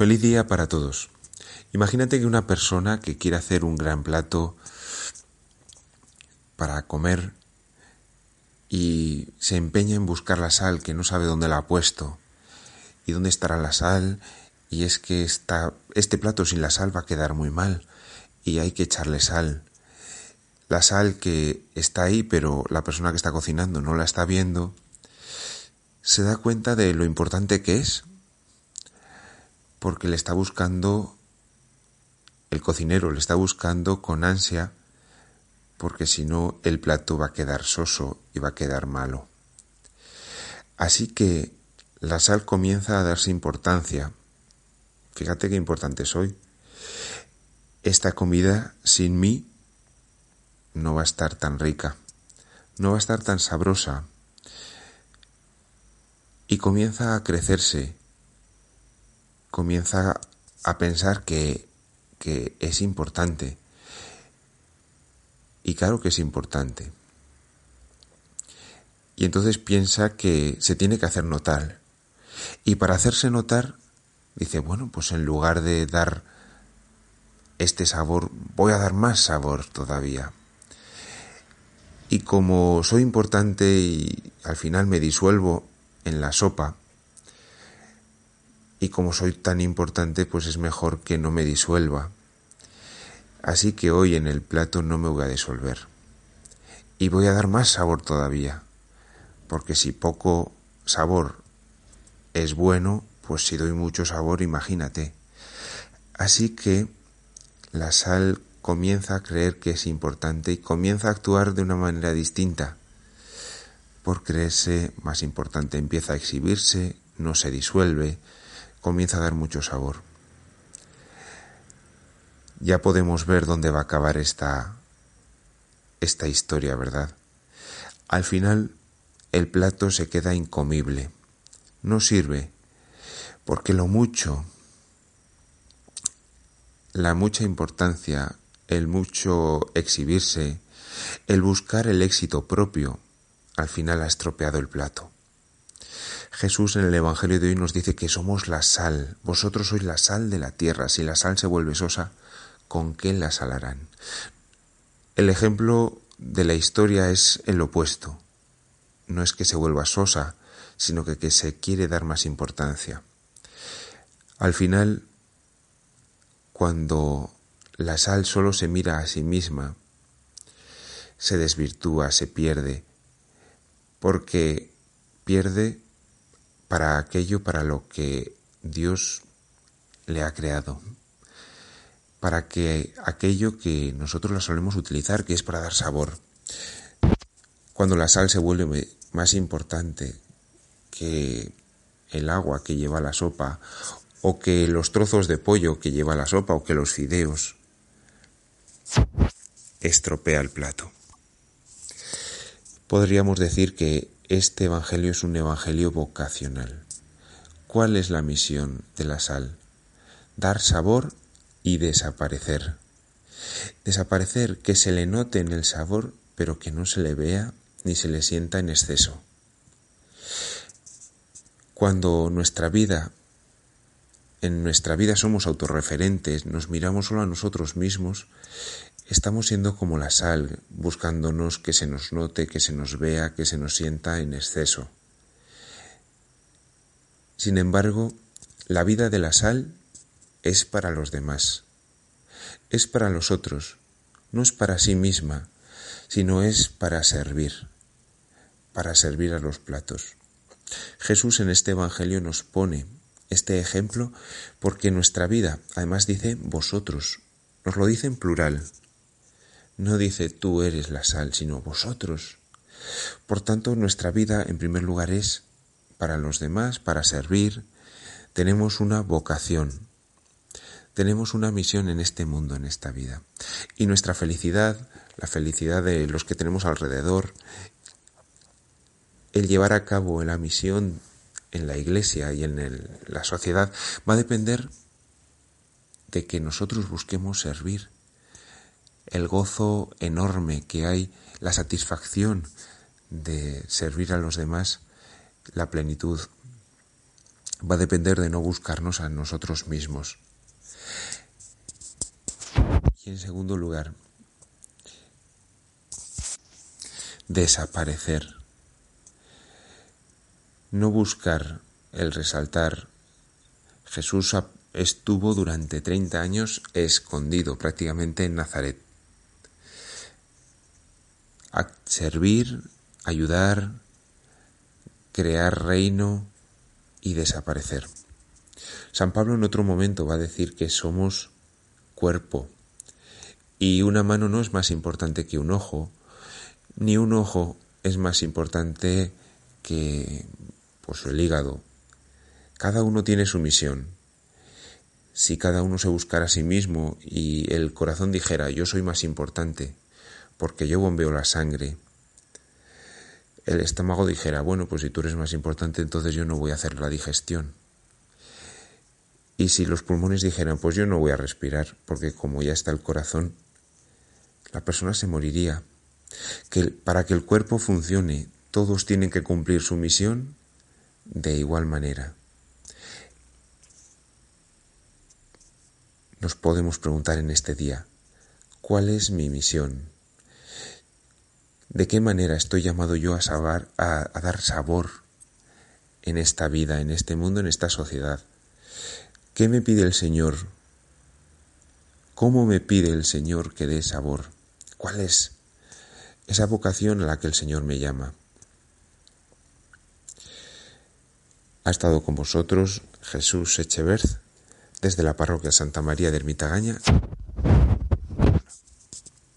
Feliz día para todos. Imagínate que una persona que quiere hacer un gran plato para comer y se empeña en buscar la sal que no sabe dónde la ha puesto y dónde estará la sal y es que este plato sin la sal va a quedar muy mal y hay que echarle sal. La sal que está ahí pero la persona que está cocinando no la está viendo se da cuenta de lo importante que es porque le está buscando, el cocinero le está buscando con ansia, porque si no el plato va a quedar soso y va a quedar malo. Así que la sal comienza a darse importancia. Fíjate qué importante soy. Esta comida sin mí no va a estar tan rica, no va a estar tan sabrosa. Y comienza a crecerse comienza a pensar que, que es importante. Y claro que es importante. Y entonces piensa que se tiene que hacer notar. Y para hacerse notar, dice, bueno, pues en lugar de dar este sabor, voy a dar más sabor todavía. Y como soy importante y al final me disuelvo en la sopa, y como soy tan importante, pues es mejor que no me disuelva. Así que hoy en el plato no me voy a disolver. Y voy a dar más sabor todavía, porque si poco sabor es bueno, pues si doy mucho sabor, imagínate. Así que la sal comienza a creer que es importante y comienza a actuar de una manera distinta. Por creerse más importante empieza a exhibirse, no se disuelve, comienza a dar mucho sabor. Ya podemos ver dónde va a acabar esta, esta historia, ¿verdad? Al final el plato se queda incomible, no sirve, porque lo mucho, la mucha importancia, el mucho exhibirse, el buscar el éxito propio, al final ha estropeado el plato. Jesús en el Evangelio de hoy nos dice que somos la sal, vosotros sois la sal de la tierra, si la sal se vuelve sosa, ¿con qué la salarán? El ejemplo de la historia es el opuesto. No es que se vuelva sosa, sino que, se quiere dar más importancia. Al final, cuando la sal solo se mira a sí misma, se desvirtúa, se pierde, porque pierde para aquello para lo que Dios le ha creado, para que aquello que nosotros la solemos utilizar, que es para dar sabor. Cuando la sal se vuelve más importante que el agua que lleva la sopa, o que los trozos de pollo que lleva la sopa, o que los fideos, estropea el plato. Podríamos decir que este Evangelio es un Evangelio vocacional. ¿Cuál es la misión de la sal? Dar sabor y desaparecer. Desaparecer, que se le note en el sabor, pero que no se le vea ni se le sienta en exceso. Cuando nuestra vida, en nuestra vida somos autorreferentes, nos miramos solo a nosotros mismos, Estamos siendo como la sal, buscándonos que se nos note, que se nos vea, que se nos sienta en exceso. Sin embargo, la vida de la sal es para los demás, es para los otros, no es para sí misma, sino es para servir, para servir a los platos. Jesús en este Evangelio nos pone este ejemplo porque nuestra vida, además dice vosotros, nos lo dice en plural, no dice tú eres la sal, sino vosotros. Por tanto, nuestra vida en primer lugar es para los demás, para servir. Tenemos una vocación. Tenemos una misión en este mundo, en esta vida. Y nuestra felicidad, la felicidad de los que tenemos alrededor, el llevar a cabo la misión en la iglesia y en la sociedad va a depender de que nosotros busquemos servir el gozo enorme que hay, la satisfacción de servir a los demás, la plenitud va a depender de no buscarnos a nosotros mismos. Y en segundo lugar, desaparecer. No buscar el resaltar. Jesús estuvo durante 30 años escondido prácticamente en Nazaret. Servir, ayudar, crear reino y desaparecer. San Pablo en otro momento va a decir que somos cuerpo y una mano no es más importante que un ojo, ni un ojo es más importante que pues, el hígado. Cada uno tiene su misión. Si cada uno se buscara a sí mismo y el corazón dijera yo soy más importante porque yo bombeo la sangre, el estómago dijera, bueno, pues si tú eres más importante, entonces yo no voy a hacer la digestión. Y si los pulmones dijeran, pues yo no voy a respirar, porque como ya está el corazón, la persona se moriría. Que para que el cuerpo funcione, todos tienen que cumplir su misión de igual manera. Nos podemos preguntar en este día, ¿cuál es mi misión? ¿De qué manera estoy llamado yo a, dar sabor en esta vida, en este mundo, en esta sociedad? ¿Qué me pide el Señor? ¿Cómo me pide el Señor que dé sabor? ¿Cuál es esa vocación a la que el Señor me llama? Ha estado con vosotros Jesús Echeverz desde la parroquia Santa María de Ermitagaña